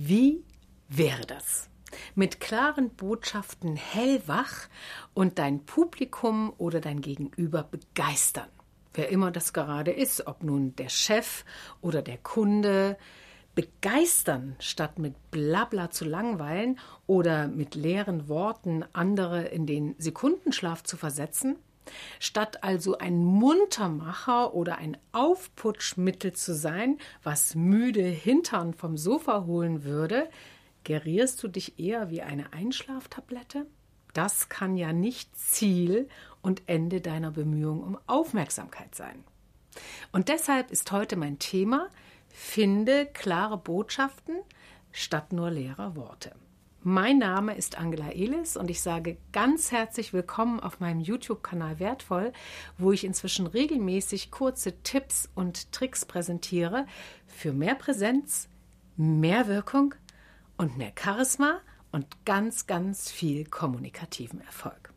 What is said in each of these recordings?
Wie wäre das? Mit klaren Botschaften hellwach und dein Publikum oder dein Gegenüber begeistern. Wer immer das gerade ist, ob nun der Chef oder der Kunde, begeistern, statt mit Blabla zu langweilen oder mit leeren Worten andere in den Sekundenschlaf zu versetzen, statt also ein Muntermacher oder ein Aufputschmittel zu sein, was müde Hintern vom Sofa holen würde, gerierst du dich eher wie eine Einschlaftablette? Das kann ja nicht Ziel und Ende deiner Bemühungen um Aufmerksamkeit sein. Und deshalb ist heute mein Thema, Finde klare Botschaften statt nur leerer Worte. Mein Name ist Angela Elis und ich sage ganz herzlich willkommen auf meinem YouTube-Kanal Wertvoll, wo ich inzwischen regelmäßig kurze Tipps und Tricks präsentiere für mehr Präsenz, mehr Wirkung und mehr Charisma und ganz, ganz viel kommunikativen Erfolg.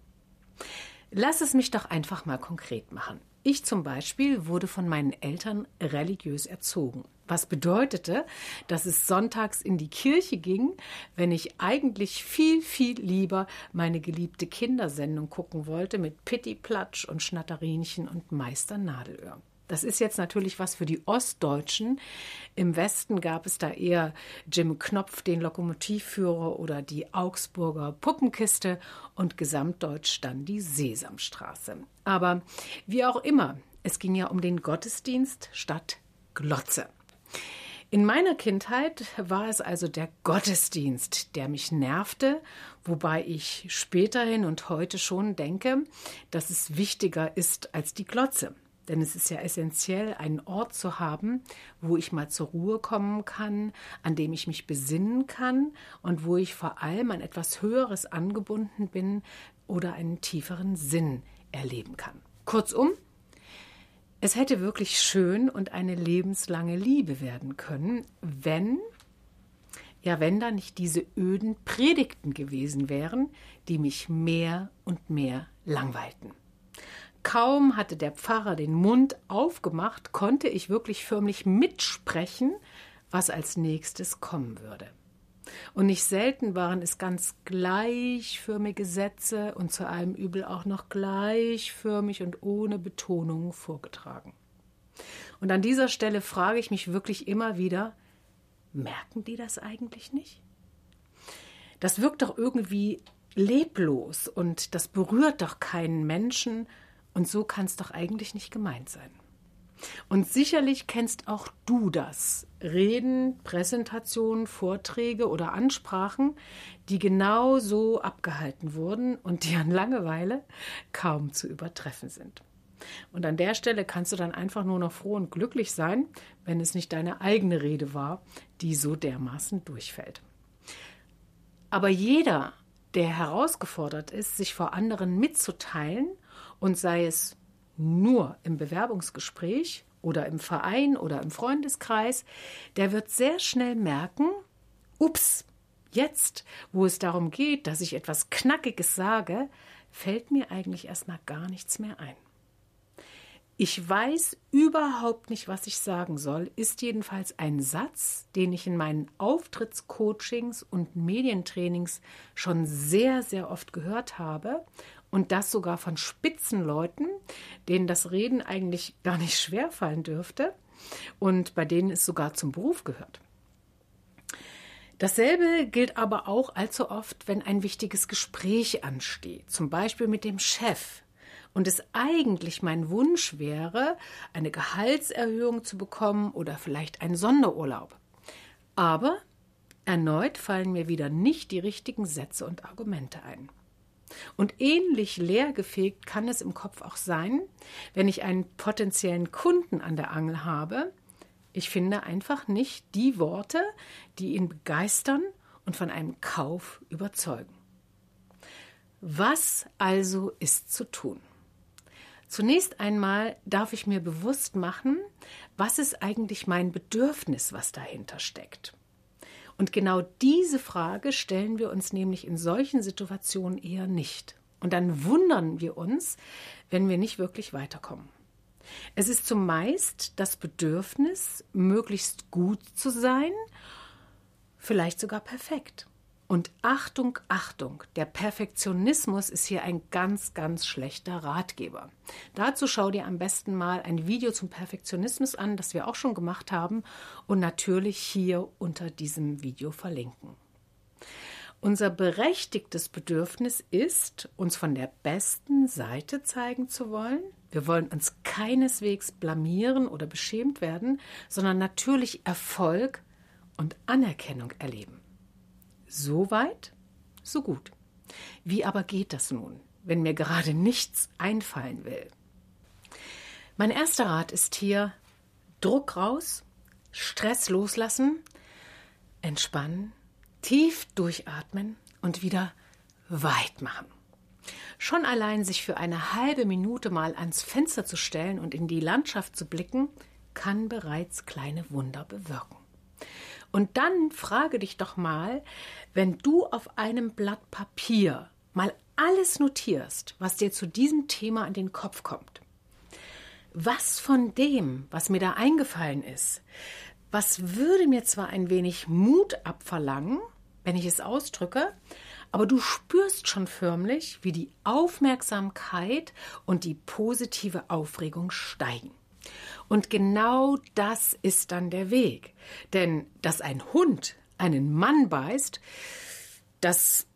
Lass es mich doch einfach mal konkret machen. Ich zum Beispiel wurde von meinen Eltern religiös erzogen, was bedeutete, dass es sonntags in die Kirche ging, wenn ich eigentlich viel, viel lieber meine geliebte Kindersendung gucken wollte mit Pitti Platsch und Schnatterinchen und Meister Nadelöhr. Das ist jetzt natürlich was für die Ostdeutschen. Im Westen gab es da eher Jim Knopf, den Lokomotivführer oder die Augsburger Puppenkiste und gesamtdeutsch dann die Sesamstraße. Aber wie auch immer, es ging ja um den Gottesdienst statt Glotze. In meiner Kindheit war es also der Gottesdienst, der mich nervte, wobei ich späterhin und heute schon denke, dass es wichtiger ist als die Glotze. Denn es ist ja essentiell, einen Ort zu haben, wo ich mal zur Ruhe kommen kann, an dem ich mich besinnen kann und wo ich vor allem an etwas Höheres angebunden bin oder einen tieferen Sinn erleben kann. Kurzum, es hätte wirklich schön und eine lebenslange Liebe werden können, wenn, ja, wenn da nicht diese öden Predigten gewesen wären, die mich mehr und mehr langweilten. Kaum hatte der Pfarrer den Mund aufgemacht, konnte ich wirklich förmlich mitsprechen, was als nächstes kommen würde. Und nicht selten waren es ganz gleichförmige Sätze und zu allem Übel auch noch gleichförmig und ohne Betonung vorgetragen. Und an dieser Stelle frage ich mich wirklich immer wieder, merken die das eigentlich nicht? Das wirkt doch irgendwie leblos und das berührt doch keinen Menschen und so kann es doch eigentlich nicht gemeint sein. Und sicherlich kennst auch du das. Reden, Präsentationen, Vorträge oder Ansprachen, die genau so abgehalten wurden und die an Langeweile kaum zu übertreffen sind. Und an der Stelle kannst du dann einfach nur noch froh und glücklich sein, wenn es nicht deine eigene Rede war, die so dermaßen durchfällt. Aber jeder, der herausgefordert ist, sich vor anderen mitzuteilen und sei es nur im Bewerbungsgespräch oder im Verein oder im Freundeskreis, der wird sehr schnell merken, ups, jetzt, wo es darum geht, dass ich etwas Knackiges sage, fällt mir eigentlich erstmal gar nichts mehr ein. Ich weiß überhaupt nicht, was ich sagen soll, ist jedenfalls ein Satz, den ich in meinen Auftrittscoachings und Medientrainings schon sehr, sehr oft gehört habe und das sogar von Spitzenleuten, denen das Reden eigentlich gar nicht schwer fallen dürfte und bei denen es sogar zum Beruf gehört. Dasselbe gilt aber auch allzu oft, wenn ein wichtiges Gespräch ansteht, zum Beispiel mit dem Chef und es eigentlich mein Wunsch wäre, eine Gehaltserhöhung zu bekommen oder vielleicht einen Sonderurlaub. Aber erneut fallen mir wieder nicht die richtigen Sätze und Argumente ein. Und ähnlich leergefegt kann es im Kopf auch sein, wenn ich einen potenziellen Kunden an der Angel habe. Ich finde einfach nicht die Worte, die ihn begeistern und von einem Kauf überzeugen. Was also ist zu tun? Zunächst einmal darf ich mir bewusst machen, was ist eigentlich mein Bedürfnis, was dahinter steckt. Und genau diese Frage stellen wir uns nämlich in solchen Situationen eher nicht. Und dann wundern wir uns, wenn wir nicht wirklich weiterkommen. Es ist zumeist das Bedürfnis, möglichst gut zu sein, vielleicht sogar perfekt. Und Achtung, Achtung, der Perfektionismus ist hier ein ganz, ganz schlechter Ratgeber. Dazu schau dir am besten mal ein Video zum Perfektionismus an, das wir auch schon gemacht haben und natürlich hier unter diesem Video verlinken. Unser berechtigtes Bedürfnis ist, uns von der besten Seite zeigen zu wollen. Wir wollen uns keineswegs blamieren oder beschämt werden, sondern natürlich Erfolg und Anerkennung erleben. So weit, so gut. Wie aber geht das nun, wenn mir gerade nichts einfallen will? Mein erster Rat ist hier Druck raus, Stress loslassen, entspannen, tief durchatmen und wieder weit machen. Schon allein sich für eine halbe Minute mal ans Fenster zu stellen und in die Landschaft zu blicken, kann bereits kleine Wunder bewirken. Und dann frage dich doch mal, wenn du auf einem Blatt Papier mal alles notierst, was dir zu diesem Thema an den Kopf kommt. Was von dem, was mir da eingefallen ist, was würde mir zwar ein wenig Mut abverlangen, wenn ich es ausdrücke, aber du spürst schon förmlich, wie die Aufmerksamkeit und die positive Aufregung steigen. Und genau das ist dann der Weg. Denn dass ein Hund einen Mann beißt, das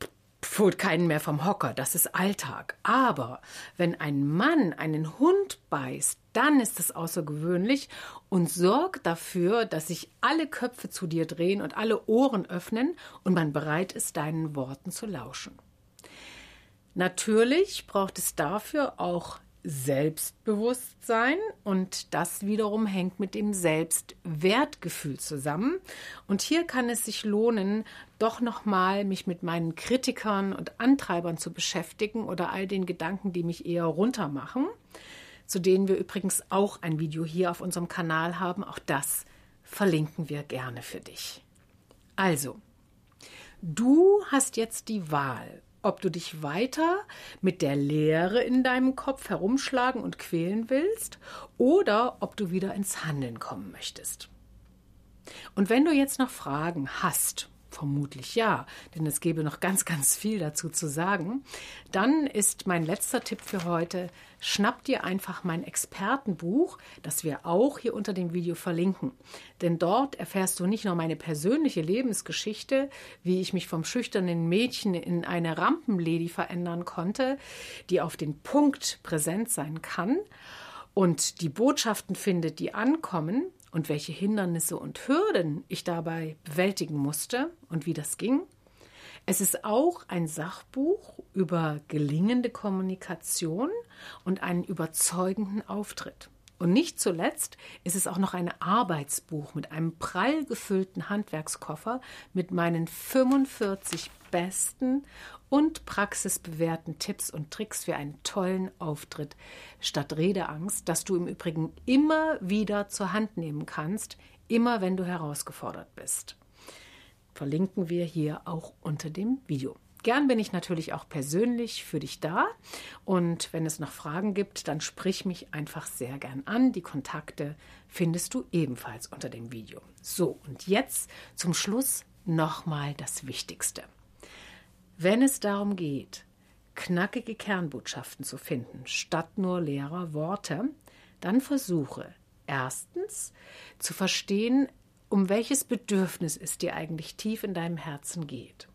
holt keinen mehr vom Hocker, das ist Alltag. Aber wenn ein Mann einen Hund beißt, dann ist es außergewöhnlich und sorgt dafür, dass sich alle Köpfe zu dir drehen und alle Ohren öffnen und man bereit ist, deinen Worten zu lauschen. Natürlich braucht es dafür auch Selbstbewusstsein und das wiederum hängt mit dem Selbstwertgefühl zusammen. Und hier kann es sich lohnen, doch nochmal mich mit meinen Kritikern und Antreibern zu beschäftigen oder all den Gedanken, die mich eher runtermachen, zu denen wir übrigens auch ein Video hier auf unserem Kanal haben. Auch das verlinken wir gerne für dich. Also, du hast jetzt die Wahl, ob du dich weiter mit der Leere in deinem Kopf herumschlagen und quälen willst oder ob du wieder ins Handeln kommen möchtest. Und wenn du jetzt noch Fragen hast Vermutlich ja, denn es gäbe noch ganz, ganz viel dazu zu sagen. Dann ist mein letzter Tipp für heute, schnapp dir einfach mein Expertenbuch, das wir auch hier unter dem Video verlinken. Denn dort erfährst du nicht nur meine persönliche Lebensgeschichte, wie ich mich vom schüchternen Mädchen in eine Rampenlady verändern konnte, die auf den Punkt präsent sein kann und die Botschaften findet, die ankommen, und welche Hindernisse und Hürden ich dabei bewältigen musste und wie das ging. Es ist auch ein Sachbuch über gelingende Kommunikation und einen überzeugenden Auftritt. Und nicht zuletzt ist es auch noch ein Arbeitsbuch mit einem prall gefüllten Handwerkskoffer mit meinen 45 besten und praxisbewährten Tipps und Tricks für einen tollen Auftritt statt Redeangst, das du im Übrigen immer wieder zur Hand nehmen kannst, immer wenn du herausgefordert bist. Verlinken wir hier auch unter dem Video. Gern bin ich natürlich auch persönlich für dich da. Und wenn es noch Fragen gibt, dann sprich mich einfach sehr gern an. Die Kontakte findest du ebenfalls unter dem Video. So, und jetzt zum Schluss nochmal das Wichtigste. Wenn es darum geht, knackige Kernbotschaften zu finden, statt nur leerer Worte, dann versuche erstens zu verstehen, um welches Bedürfnis es dir eigentlich tief in deinem Herzen geht.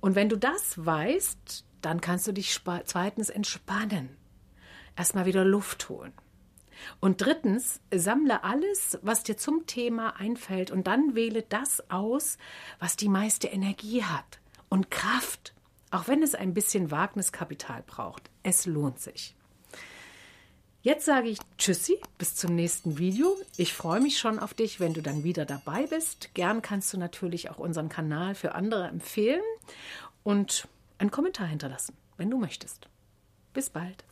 Und wenn du das weißt, dann kannst du dich zweitens entspannen. Erstmal wieder Luft holen. Und drittens, sammle alles, was dir zum Thema einfällt und dann wähle das aus, was die meiste Energie hat und Kraft, auch wenn es ein bisschen Wagniskapital braucht. Es lohnt sich. Jetzt sage ich Tschüssi, bis zum nächsten Video. Ich freue mich schon auf dich, wenn du dann wieder dabei bist. Gern kannst du natürlich auch unseren Kanal für andere empfehlen und einen Kommentar hinterlassen, wenn du möchtest. Bis bald.